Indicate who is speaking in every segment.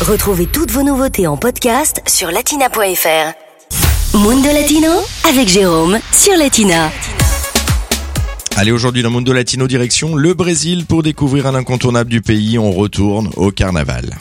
Speaker 1: Retrouvez toutes vos nouveautés en podcast sur latina.fr. Mundo Latino avec Jérôme sur Latina.
Speaker 2: Allez, aujourd'hui dans Mundo Latino direction le Brésil pour découvrir un incontournable du pays. On retourne au carnaval.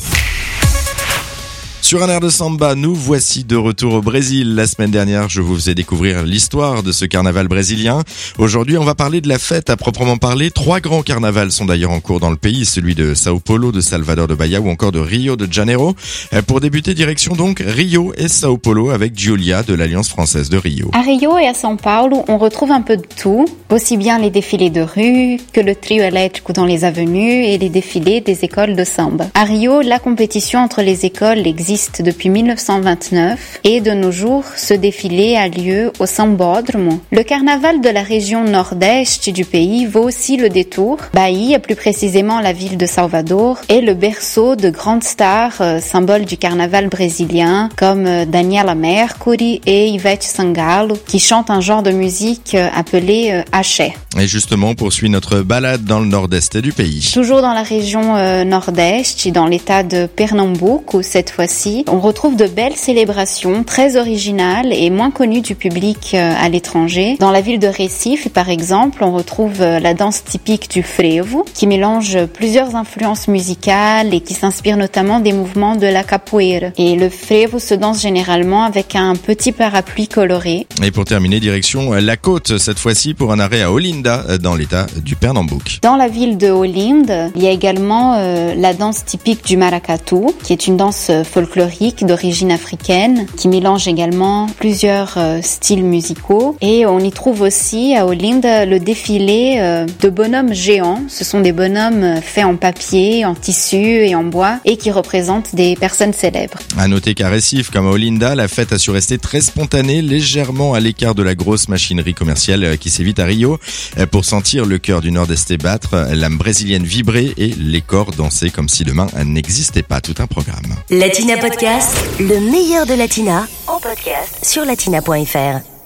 Speaker 2: Sur un air de samba, nous voici de retour au Brésil. La semaine dernière, je vous faisais découvrir l'histoire de ce carnaval brésilien. Aujourd'hui, on va parler de la fête à proprement parler. Trois grands carnavals sont d'ailleurs en cours dans le pays, celui de Sao Paulo, de Salvador de Bahia ou encore de Rio de Janeiro. Euh, pour débuter, direction donc Rio et Sao Paulo avec Giulia de l'Alliance française de Rio.
Speaker 3: À Rio et à São Paulo, on retrouve un peu de tout, aussi bien les défilés de rue que le trio électrique dans les avenues et les défilés des écoles de samba. À Rio, la compétition entre les écoles existe depuis 1929 et de nos jours, ce défilé a lieu au Sambódromo. Le carnaval de la région nord-est du pays vaut aussi le détour. Bahia, plus précisément la ville de Salvador, est le berceau de grandes stars, euh, symboles du carnaval brésilien, comme euh, Daniela Mercury et Ivete Sangalo, qui chantent un genre de musique euh, appelé axé.
Speaker 2: Et justement, on poursuit notre balade dans le nord-est du pays.
Speaker 3: Toujours dans la région nord-est, dans l'état de Pernambuco cette fois-ci, on retrouve de belles célébrations très originales et moins connues du public euh, à l'étranger. Dans la ville de Recife, par exemple, on retrouve euh, la danse typique du frevo, qui mélange plusieurs influences musicales et qui s'inspire notamment des mouvements de la capoeira. Et le frevo se danse généralement avec un petit parapluie coloré.
Speaker 2: Et pour terminer, direction la côte, cette fois-ci pour un arrêt à Olinda, dans l'état du Pernambouc.
Speaker 3: Dans la ville de Olinda, il y a également euh, la danse typique du maracatu, qui est une danse euh, folklorique d'origine africaine, qui mélange également plusieurs euh, styles musicaux. Et on y trouve aussi à Olinda le défilé euh, de bonhommes géants. Ce sont des bonhommes euh, faits en papier, en tissu et en bois, et qui représentent des personnes célèbres.
Speaker 2: À noter qu'à Recife, comme à Olinda, la fête a su rester très spontanée, légèrement à l'écart de la grosse machinerie commerciale qui sévit à Rio, pour sentir le cœur du Nord-Est battre, l'âme brésilienne vibrer et les corps danser comme si demain n'existait pas. Tout un programme.
Speaker 1: Latina Le meilleur de Latina en podcast sur latina.fr.